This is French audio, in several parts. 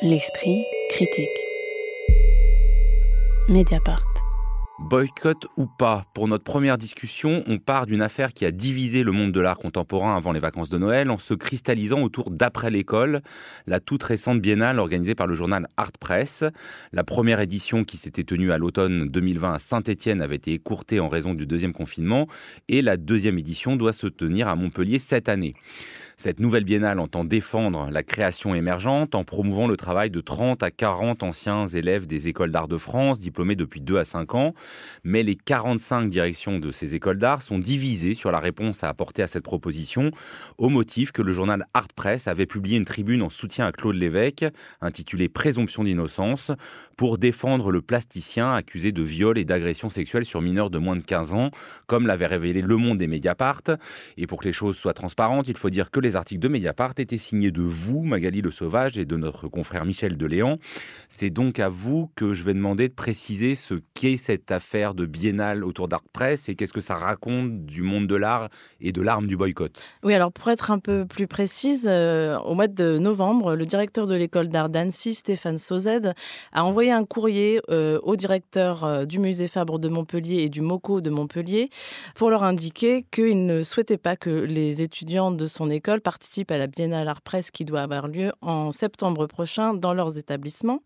L'esprit critique. Mediapart. Boycott ou pas, pour notre première discussion, on part d'une affaire qui a divisé le monde de l'art contemporain avant les vacances de Noël en se cristallisant autour d'Après l'école, la toute récente biennale organisée par le journal Art Press. La première édition qui s'était tenue à l'automne 2020 à Saint-Étienne avait été écourtée en raison du deuxième confinement et la deuxième édition doit se tenir à Montpellier cette année. Cette nouvelle biennale entend défendre la création émergente en promouvant le travail de 30 à 40 anciens élèves des écoles d'art de France, diplômés depuis 2 à 5 ans. Mais les 45 directions de ces écoles d'art sont divisées sur la réponse à apporter à cette proposition, au motif que le journal Art Press avait publié une tribune en soutien à Claude Lévesque, intitulée Présomption d'innocence, pour défendre le plasticien accusé de viol et d'agression sexuelle sur mineurs de moins de 15 ans, comme l'avait révélé Le Monde et Mediapart. Et pour que les choses soient transparentes, il faut dire que les les articles de Mediapart étaient signés de vous, Magali Le Sauvage, et de notre confrère Michel Deléan. C'est donc à vous que je vais demander de préciser ce qu'est cette affaire de biennale autour d'Art Press et qu'est-ce que ça raconte du monde de l'art et de l'arme du boycott. Oui, alors pour être un peu plus précise, euh, au mois de novembre, le directeur de l'école d'art d'Annecy, Stéphane Sauzed, a envoyé un courrier euh, au directeur euh, du musée Fabre de Montpellier et du MOCO de Montpellier pour leur indiquer qu'il ne souhaitait pas que les étudiants de son école participent à la Biennale Art Presse qui doit avoir lieu en septembre prochain dans leurs établissements.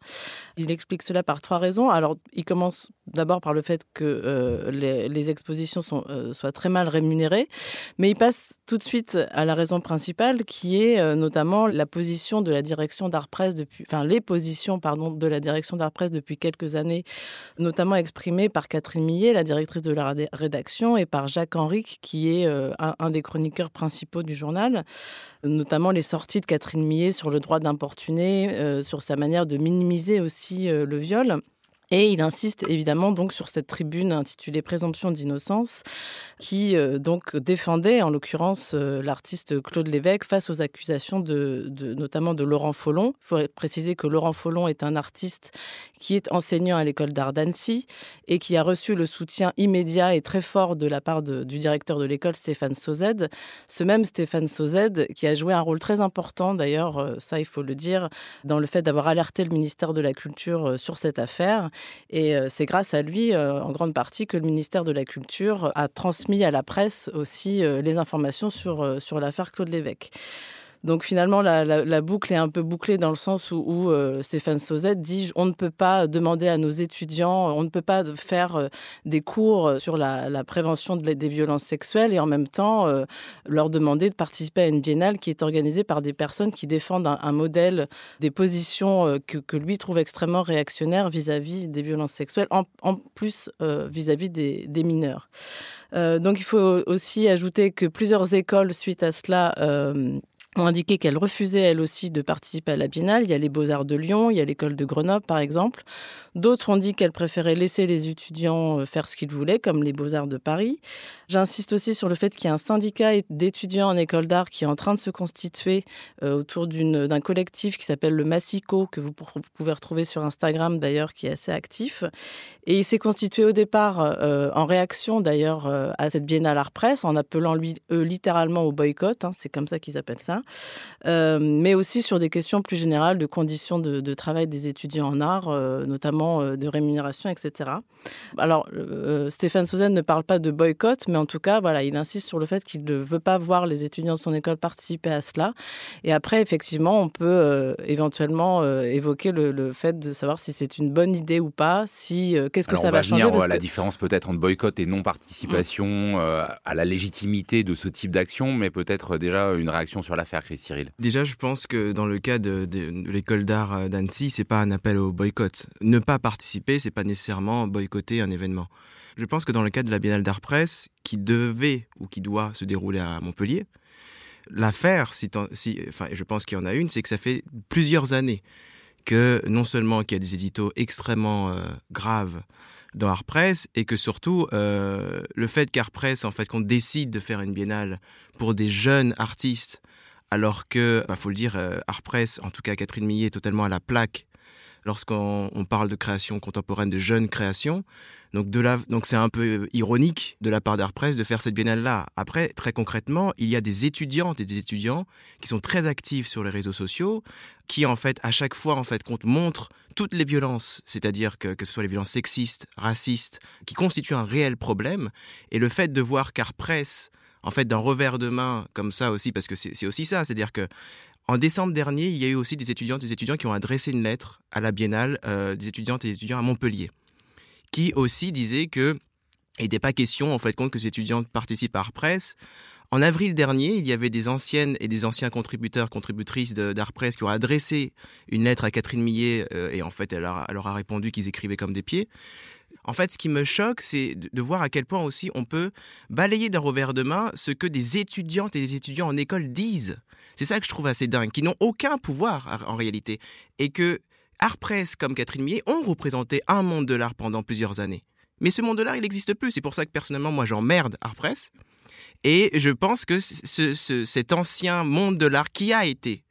Il explique cela par trois raisons. Alors, il commence d'abord par le fait que euh, les, expositions sont, euh, soient très mal rémunérées, mais il passe tout de suite à la raison principale qui est euh, notamment la position de la direction d'Art Presse depuis, enfin les positions pardon de la direction d'Art Presse depuis quelques années, notamment exprimées par Catherine Millet, la directrice de la rédaction, et par Jacques Henrique, qui est un, un, des chroniqueurs principaux du journal notamment les sorties de Catherine Millet sur le droit d'importuner, sur sa manière de minimiser aussi le viol. Et il insiste évidemment donc sur cette tribune intitulée Présomption d'innocence, qui euh, donc défendait en l'occurrence euh, l'artiste Claude Lévesque face aux accusations de, notamment de Laurent Follon. Il faut préciser que Laurent Follon est un artiste qui est enseignant à l'école d'art d'Annecy et qui a reçu le soutien immédiat et très fort de la part du directeur de l'école Stéphane Sauzed. Ce même Stéphane Sauzed qui a joué un rôle très important d'ailleurs, euh, ça il faut le dire, dans le fait d'avoir alerté le ministère de la Culture sur cette affaire et euh, c'est grâce à lui, euh, en grande partie, que le ministère de la Culture a transmis à la presse aussi euh, les informations sur, sur l'affaire Claude Lévesque. Donc finalement, la, boucle est un peu bouclée dans le sens où, euh, Stéphane Sauzette dit on ne peut pas demander à nos étudiants, on ne peut pas faire euh, des cours sur la, prévention des violences sexuelles et en même temps euh, leur demander de participer à une biennale qui est organisée par des personnes qui défendent un, modèle, des positions que, lui trouve extrêmement réactionnaires vis-à-vis des violences sexuelles, en, plus vis-à-vis des, mineurs. donc il faut aussi ajouter que plusieurs écoles, suite à cela, ont indiqué qu'elles refusaient elles aussi de participer à la Biennale. Il y a les Beaux-Arts de Lyon, il y a l'école de Grenoble par exemple. D'autres ont dit qu'elles préféraient laisser les étudiants euh, faire ce qu'ils voulaient, comme les Beaux-Arts de Paris. J'insiste aussi sur le fait qu'il y a un syndicat d'étudiants en école d'art qui est en train de se constituer euh, autour d'un collectif qui s'appelle le Massico, que vous, pouvez retrouver sur Instagram d'ailleurs, qui est assez actif. Et il s'est constitué au départ euh, en réaction d'ailleurs à cette Biennale Art Presse, en appelant lui, eux littéralement au boycott, hein, c'est comme ça qu'ils appellent ça, mais aussi sur des questions plus générales de conditions de, de travail des étudiants en art, notamment euh, de rémunération, etc. Alors, euh, Stéphane Souzen ne parle pas de boycott, mais en tout cas, voilà, il insiste sur le fait qu'il ne veut pas voir les étudiants de son école participer à cela. Et après, effectivement, on peut euh, éventuellement évoquer le, fait de savoir si c'est une bonne idée ou pas, si qu'est-ce que ça va, changer. Venir, La différence peut-être entre boycott et non-participation à la légitimité de ce type d'action, mais peut-être déjà une réaction sur l'affaire, Cyril. Déjà, je pense que dans le cas de, l'école d'art d'Annecy, c'est pas un appel au boycott. Ne pas participer, c'est pas nécessairement boycotter un événement. Je pense que dans le cadre de la Biennale d'art presse, qui devait ou qui doit se dérouler à Montpellier, l'affaire, si, si, enfin, je pense qu'il y en a une, c'est que ça fait plusieurs années que non seulement qu'il y a des éditos extrêmement euh, graves dans Art Press et que surtout euh, le fait qu'Art Press en fait qu'on décide de faire une biennale pour des jeunes artistes alors que, il bah, faut le dire, euh, Art Press, en tout cas Catherine Millet, est totalement à la plaque lorsqu'on parle de création contemporaine, de jeunes créations. Donc, de donc c'est un peu ironique de la part d'Artpress de faire cette biennale-là. Après, très concrètement, il y a des étudiantes et des étudiants qui sont très actifs sur les réseaux sociaux, qui en fait, à chaque fois, en fait, montrent toutes les violences, c'est-à-dire que, que ce soit les violences sexistes, racistes, qui constituent un réel problème. Et le fait de voir qu'Artpress, en fait, d'un revers de main, comme ça aussi, parce que c'est aussi ça, c'est-à-dire que en décembre dernier, il y a eu aussi des étudiantes des étudiants qui ont adressé une lettre à la Biennale euh, des étudiantes et des étudiants à Montpellier qui aussi disait que il n'était pas question, en fait, compte que ces étudiantes participent à Artpress. En avril dernier, il y avait des anciennes et des anciens contributeurs, contributrices d'Artpress qui ont adressé une lettre à Catherine Millet euh, et en fait, elle, leur a répondu qu'ils écrivaient comme des pieds. En fait, ce qui me choque, c'est de voir à quel point aussi on peut balayer d'un revers de main ce que des étudiantes et des étudiants en école disent. C'est ça que je trouve assez dingue, qui n'ont aucun pouvoir en réalité. Et que Artpress comme Catherine Millet ont représenté un monde de l'art pendant plusieurs années. Mais ce monde de l'art, il n'existe plus. C'est pour ça que personnellement, moi, j'emmerde Artpress. Et je pense que cet ancien monde de l'art qui a été,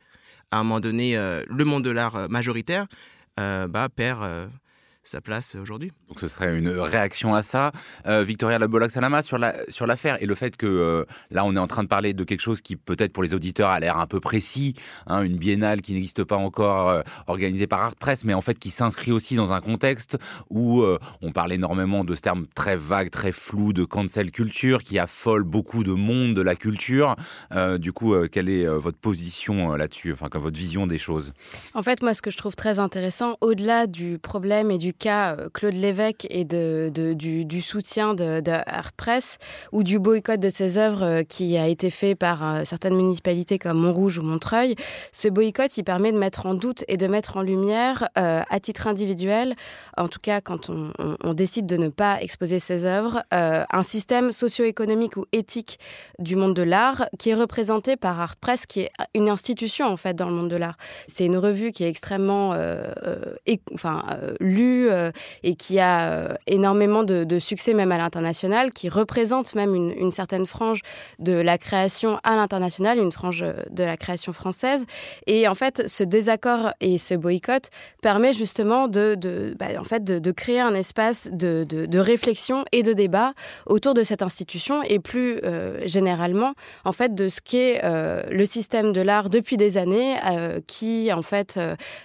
à un moment donné, euh, le monde de l'art euh, majoritaire, euh, bah, perd sa place aujourd'hui. Donc ce serait une réaction à ça. Euh, Victoria Labolac-Salama, sur l'affaire la, sur et le fait que euh, là on est en train de parler de quelque chose qui peut-être pour les auditeurs a l'air un peu précis, hein, une biennale qui n'existe pas encore euh, organisée par Art Press, mais en fait qui s'inscrit aussi dans un contexte où on parle énormément de ce terme très vague, très flou de cancel culture qui affole beaucoup de monde de la culture. du coup, quelle est votre position là-dessus, enfin votre vision des choses? En fait, moi ce que je trouve très intéressant, au-delà du problème et du cas euh, Claude Lévesque et du, soutien de, de Press ou du boycott de ses œuvres euh, qui a été fait par euh, certaines municipalités comme Montrouge ou Montreuil, ce boycott, il permet de mettre en doute et de mettre en lumière, à titre individuel, en tout cas quand on, décide de ne pas exposer ses œuvres, un système socio-économique ou éthique du monde de l'art qui est représenté par Art Press, qui est une institution en fait dans le monde de l'art. C'est une revue qui est extrêmement enfin, lue euh, et qui a euh, énormément de, succès même à l'international, qui représente même une, certaine frange de la création à l'international, une frange euh, de la création française. Et en fait, ce désaccord et ce boycott permet justement de, bah, en fait, de, créer un espace de, réflexion et de débat autour de cette institution et plus généralement en fait de ce qu'est le système de l'art depuis des années qui en fait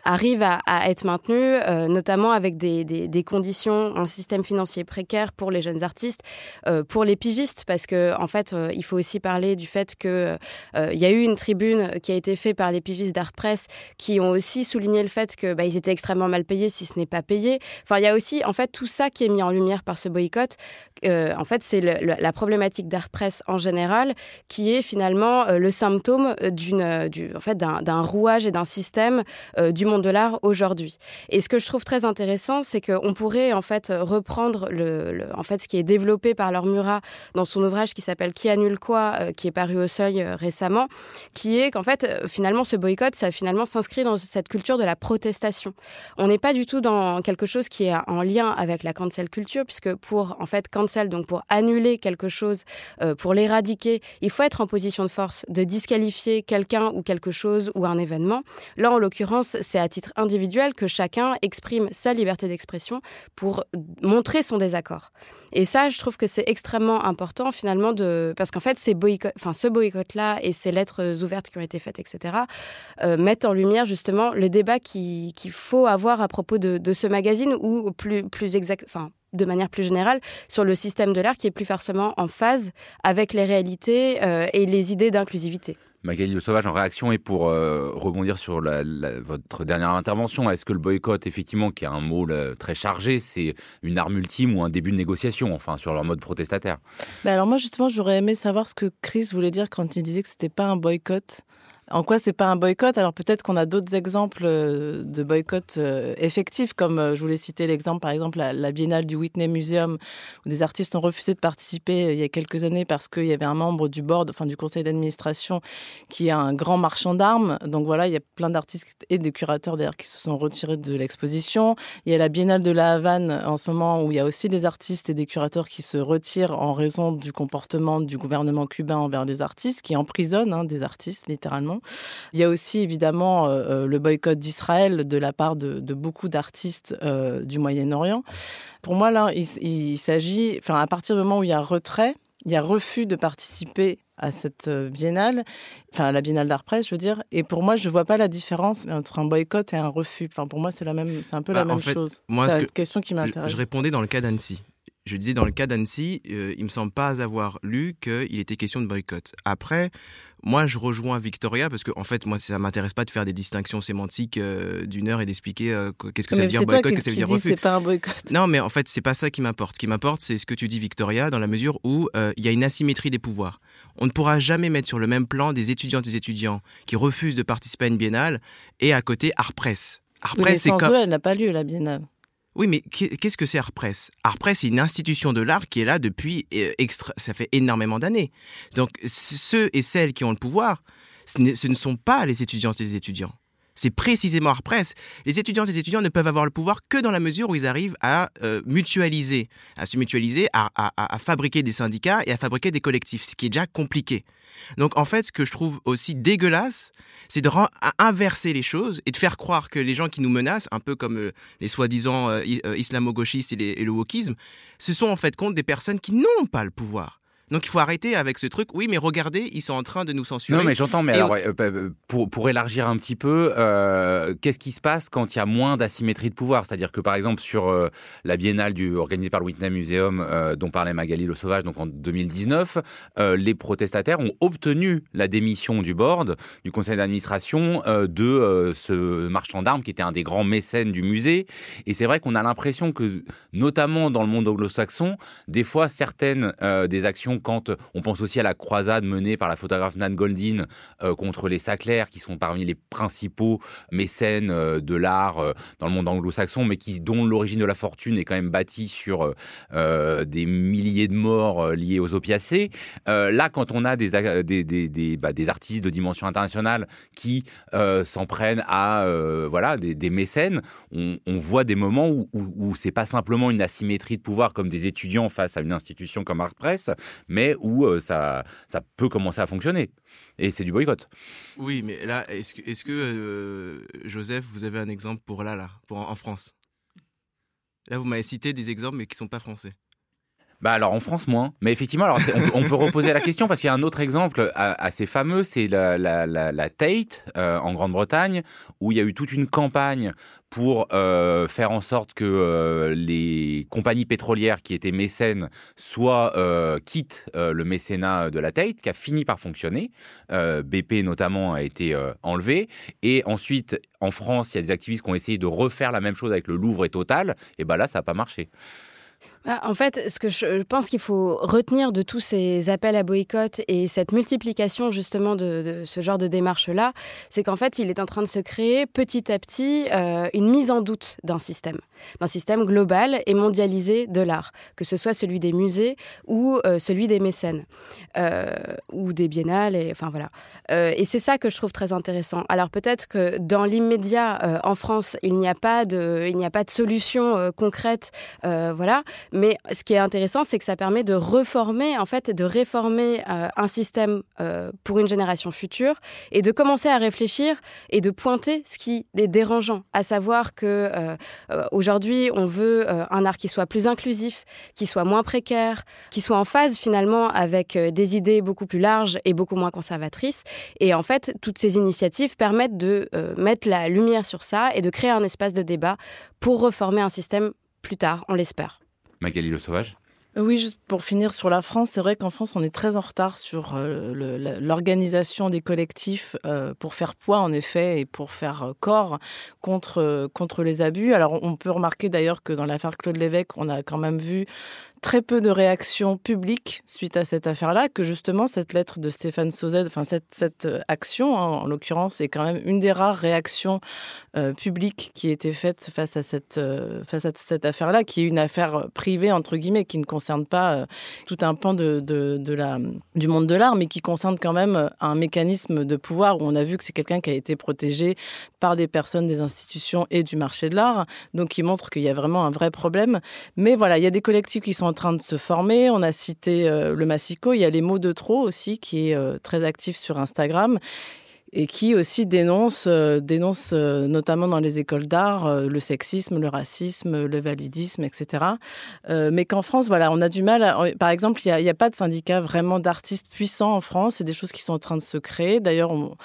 arrive à, à être maintenu notamment avec des des, conditions, un système financier précaire pour les jeunes artistes, euh, pour les pigistes, parce que en fait, euh, il faut aussi parler du fait que euh, il y a eu une tribune qui a été faite par les pigistes d'Art Press qui ont aussi souligné le fait que bah, étaient extrêmement mal payés, si ce n'est pas payé. Enfin, il y a aussi en fait tout ça qui est mis en lumière par ce boycott. en fait, c'est la problématique d'Art Press en général, qui est finalement le symptôme d'un rouage et d'un système du monde de l'art aujourd'hui. Et ce que je trouve très intéressant c'est qu'on pourrait en fait reprendre le, en fait ce qui est développé par Laure Murat dans son ouvrage qui s'appelle Qui annule quoi, euh, qui est paru au Seuil euh, récemment, qui est qu'en fait euh, finalement ce boycott, ça finalement s'inscrit dans cette culture de la protestation. On n'est pas du tout dans quelque chose qui est en lien avec la cancel culture, puisque pour en fait cancel, donc pour annuler quelque chose, pour l'éradiquer, il faut être en position de force, de disqualifier quelqu'un ou quelque chose ou un événement. Là, en l'occurrence, c'est à titre individuel que chacun exprime sa liberté d'expression pour montrer son désaccord. Et ça, je trouve que c'est extrêmement important finalement de parce qu'en fait, boycott, enfin ce boycott-là et ces lettres ouvertes qui ont été faites, etc., euh, mettent en lumière justement le débat qu'il faut avoir à propos de, ce magazine ou plus plus exact, enfin de manière plus générale sur le système de l'art qui est plus forcément en phase avec les réalités euh, et les idées d'inclusivité. Magali Le Sauvage en réaction et pour euh, rebondir sur votre dernière intervention, est-ce que le boycott, effectivement, qui est un mot très chargé, c'est une arme ultime ou un début de négociation, enfin, sur leur mode protestataire? Ben Alors moi, justement, j'aurais aimé savoir ce que Chris voulait dire quand il disait que c'était pas un boycott. En quoi c'est pas un boycott? Alors peut-être qu'on a d'autres exemples euh, de boycott euh, effectifs, comme euh, je voulais citer l'exemple, par exemple, la, Biennale du Whitney Museum, où des artistes ont refusé de participer il y a quelques années parce qu'il y avait un membre du board, enfin du conseil d'administration, qui est un grand marchand d'armes. Donc voilà, il y a plein d'artistes et des curateurs d'ailleurs qui se sont retirés de l'exposition. Il y a la Biennale de la Havane en ce moment où il y a aussi des artistes et des curateurs qui se retirent en raison du comportement du gouvernement cubain envers les artistes, qui emprisonnent hein, des artistes littéralement. Il y a aussi évidemment le boycott d'Israël de la part de, beaucoup d'artistes du Moyen-Orient. Pour moi, là, il, il s'agit, enfin, à partir du moment où il y a retrait, il y a refus de participer à cette euh, biennale, enfin à la biennale d'art presse, je veux dire. Et pour moi, je vois pas la différence entre un boycott et un refus. Enfin, pour moi, c'est la même, c'est un peu la bah, même chose. c'est une question qui m'intéresse. Je, répondais dans le cas d'Annecy. Je disais dans le cas d'Annecy, euh, il me semble pas avoir lu qu'il était question de boycott. Après, moi, je rejoins Victoria parce que, en fait, moi, ça m'intéresse pas de faire des distinctions sémantiques euh, d'une heure et d'expliquer euh, qu'est-ce que ça veut dire boycott, qu'est-ce que ça veut dire refus. C'est pas un boycott. Non, mais en fait, c'est pas ça qui m'importe. Ce qui m'importe, c'est ce que tu dis, Victoria, dans la mesure où euh, il y a une asymétrie des pouvoirs. On ne pourra jamais mettre sur le même plan des étudiantes et des étudiants qui refusent de participer à une biennale et à côté Art Press. Art Press, c'est comme... elle n'a pas lieu la biennale. Oui, mais qu'est-ce que c'est Artpress Artpress, c'est une institution de l'art qui est là depuis extra... ça fait énormément d'années. Donc ceux et celles qui ont le pouvoir, ce ne, sont pas les étudiantes et les étudiants. C'est précisément Artpress. Les étudiantes et les étudiants ne peuvent avoir le pouvoir que dans la mesure où ils arrivent à euh, mutualiser, à se mutualiser, à, fabriquer des syndicats et à fabriquer des collectifs, ce qui est déjà compliqué. Donc en fait, ce que je trouve aussi dégueulasse, c'est de inverser les choses et de faire croire que les gens qui nous menacent, un peu comme euh, les soi-disant euh, islamo-gauchistes et, et, le wokisme, ce sont en fait compte des personnes qui n'ont pas le pouvoir. Donc il faut arrêter avec ce truc. Oui, mais regardez, ils sont en train de nous censurer. Non, mais j'entends. Mais alors, euh, euh, pour, pour élargir un petit peu, euh, qu'est-ce qui se passe quand il y a moins d'asymétrie de pouvoir? C'est-à-dire que par exemple sur la biennale du, organisée par le Whitney Museum, dont parlait Magali Le Sauvage, donc en 2019, les protestataires ont obtenu la démission du board, du conseil d'administration, de ce marchand d'armes qui était un des grands mécènes du musée. Et c'est vrai qu'on a l'impression que, notamment dans le monde anglo-saxon, des fois certaines des actions quand euh, on pense aussi à la croisade menée par la photographe Nan Goldin euh, contre les Sackler, qui sont parmi les principaux mécènes euh, de l'art dans le monde anglo-saxon, mais qui, dont l'origine de la fortune est quand même bâtie sur des milliers de morts liés aux opiacés. là, quand on a bah, des, artistes de dimension internationale qui s'en prennent à voilà, des, mécènes, on, voit des moments où, où, où c'est pas simplement une asymétrie de pouvoir comme des étudiants face à une institution comme Art Press, mais où euh, ça, ça peut commencer à fonctionner. Et c'est du boycott. Oui, mais là, est-ce que, est que euh, Joseph, vous avez un exemple pour là, là, pour en, France? Là, vous m'avez cité des exemples, mais qui ne sont pas français. Bah alors en France moins, mais effectivement alors on, peut reposer la question parce qu'il y a un autre exemple assez fameux, c'est la, la, Tate euh, en Grande-Bretagne où il y a eu toute une campagne pour euh, faire en sorte que euh, les compagnies pétrolières qui étaient mécènes soit quittent le mécénat de la Tate qui a fini par fonctionner. BP notamment a été enlevé et ensuite en France il y a des activistes qui ont essayé de refaire la même chose avec le Louvre et Total et bah là ça n'a pas marché. Bah, en fait, ce que je pense qu'il faut retenir de tous ces appels à boycott et cette multiplication justement de, ce genre de démarche-là, c'est qu'en fait, il est en train de se créer petit à petit euh, une mise en doute d'un système, d'un système global et mondialisé de l'art, que ce soit celui des musées ou euh, celui des mécènes euh, ou des biennales. Et, et c'est ça que je trouve très intéressant. Alors peut-être que dans l'immédiat en France, il n'y a pas de, il n'y a pas de solution concrète, voilà. Mais ce qui est intéressant, c'est que ça permet de reformer, en fait, de réformer euh, un système euh, pour une génération future et de commencer à réfléchir et de pointer ce qui est dérangeant, à savoir que euh, aujourd'hui, on veut un art qui soit plus inclusif, qui soit moins précaire, qui soit en phase finalement avec des idées beaucoup plus larges et beaucoup moins conservatrices. Et en fait, toutes ces initiatives permettent de mettre la lumière sur ça et de créer un espace de débat pour reformer un système plus tard, on l'espère. Magali Le Sauvage oui, juste pour finir sur la France, c'est vrai qu'en France, on est très en retard sur euh, l'organisation des collectifs euh, pour faire poids, en effet, et pour faire euh, corps contre les abus. Alors, on peut remarquer d'ailleurs que dans l'affaire Claude Lévesque, on a quand même vu très peu de réactions publiques suite à cette affaire-là, que justement cette lettre de Stéphane Sauzet, enfin cette, cette euh, action, hein, en l'occurrence, est quand même une des rares réactions euh, publiques qui été faite face à cette, euh, face cette affaire-là, qui est une affaire privée, entre guillemets, qui ne concerne pas tout un pan de, de la, du monde de l'art, mais qui concerne quand même un mécanisme de pouvoir où on a vu que c'est quelqu'un qui a été protégé par des personnes, des institutions et du marché de l'art, donc qui montre qu'il y a vraiment un vrai problème. Mais voilà, il y a des collectifs qui sont en train de se former. On a cité euh, le Massico. Il y a les mots de trop aussi, qui est euh, très actif sur Instagram et qui aussi dénonce, euh, dénonce notamment dans les écoles d'art le sexisme, le racisme, le validisme, etc. mais qu'en France, voilà, on a du mal. par exemple, il n'y a, a, pas de syndicat vraiment d'artistes puissants en France. C'est des choses qui sont en train de se créer. D'ailleurs, on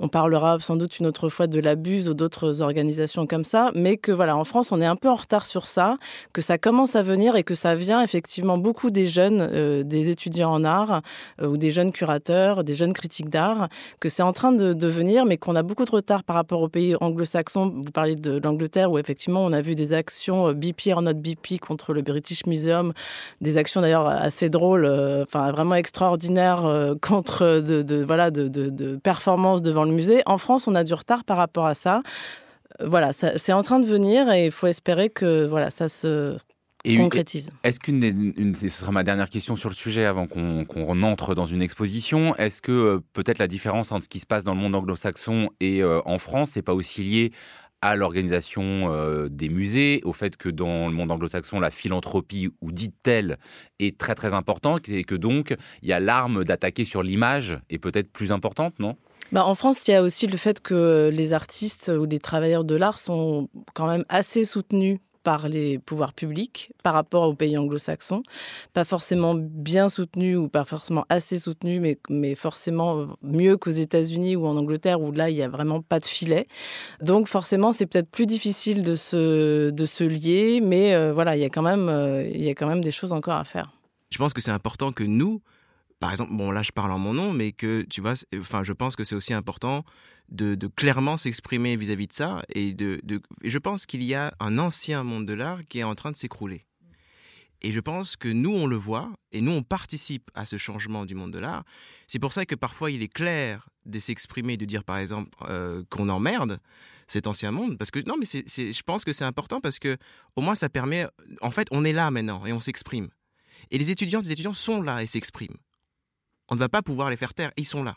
on parlera sans doute une autre fois de l'abuse ou d'autres organisations comme ça, mais que voilà, en France, on est un peu en retard sur ça, que ça commence à venir et que ça vient effectivement beaucoup des jeunes, euh, des étudiants en art euh, ou des jeunes curateurs, des jeunes critiques d'art, que c'est en train de, venir, mais qu'on a beaucoup de retard par rapport aux pays anglo-saxons. Vous parlez de l'Angleterre où effectivement on a vu des actions euh, BP en notre BP contre le British Museum, des actions d'ailleurs assez drôles, enfin vraiment extraordinaires contre de, voilà de, de performances devant le musée. En France, on a du retard par rapport à ça. Euh, voilà, c'est en train de venir et il faut espérer que voilà, ça se concrétise. Est-ce qu'une, ce sera ma dernière question sur le sujet avant qu'on entre dans une exposition. Est-ce que euh, peut-être la différence entre ce qui se passe dans le monde anglo-saxon et euh, en France, c'est pas aussi lié à l'organisation des musées, au fait que dans le monde anglo-saxon, la philanthropie, ou dite telle, est très très importante, et que donc il y a l'arme d'attaquer sur l'image est peut-être plus importante, non? Bah, en France, il y a aussi le fait que les artistes ou les travailleurs de l'art sont quand même assez soutenus par les pouvoirs publics par rapport aux pays anglo-saxons. Pas forcément bien soutenus ou pas forcément assez soutenus, mais, forcément mieux qu'aux États-Unis ou en Angleterre où là, il n'y a vraiment pas de filet. Donc forcément, c'est peut-être plus difficile de se, de se lier, mais euh, voilà, il y, a quand même, euh, il y a quand même des choses encore à faire. Je pense que c'est important que nous, par exemple, bon là je parle en mon nom, mais que tu vois, enfin je pense que c'est aussi important de, clairement s'exprimer vis-à-vis de ça et de, je pense qu'il y a un ancien monde de l'art qui est en train de s'écrouler. Et je pense que nous, on le voit, et nous, on participe à ce changement du monde de l'art. C'est pour ça que parfois, il est clair de s'exprimer, de dire, par exemple, euh, qu'on emmerde cet ancien monde. Parce que, non, mais je pense que c'est important parce que, au moins, ça permet. En fait, on est là maintenant et on s'exprime. Et les étudiants, les étudiants sont là et s'expriment. On ne va pas pouvoir les faire taire. Ils sont là.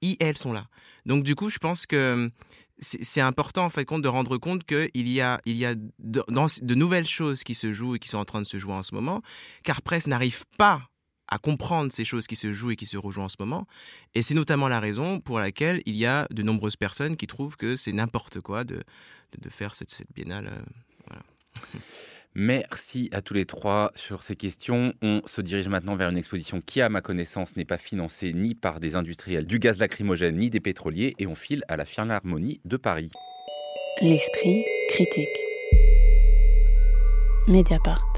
Ils, elles sont là. Donc du coup, je pense que hum, c'est important en fait compte de rendre compte qu'il y a, il y a de, de, nouvelles choses qui se jouent et qui sont en train de se jouer en ce moment, car presse n'arrive pas à comprendre ces choses qui se jouent et qui se rejouent en ce moment. Et c'est notamment la raison pour laquelle il y a de nombreuses personnes qui trouvent que c'est n'importe quoi de, de, faire cette, cette biennale. Euh, voilà. Merci à tous les trois sur ces questions. On se dirige maintenant vers une exposition qui, à ma connaissance, n'est pas financée ni par des industriels du gaz lacrymogène ni des pétroliers et on file à la Philharmonie de Paris. L'esprit critique. Mediapart.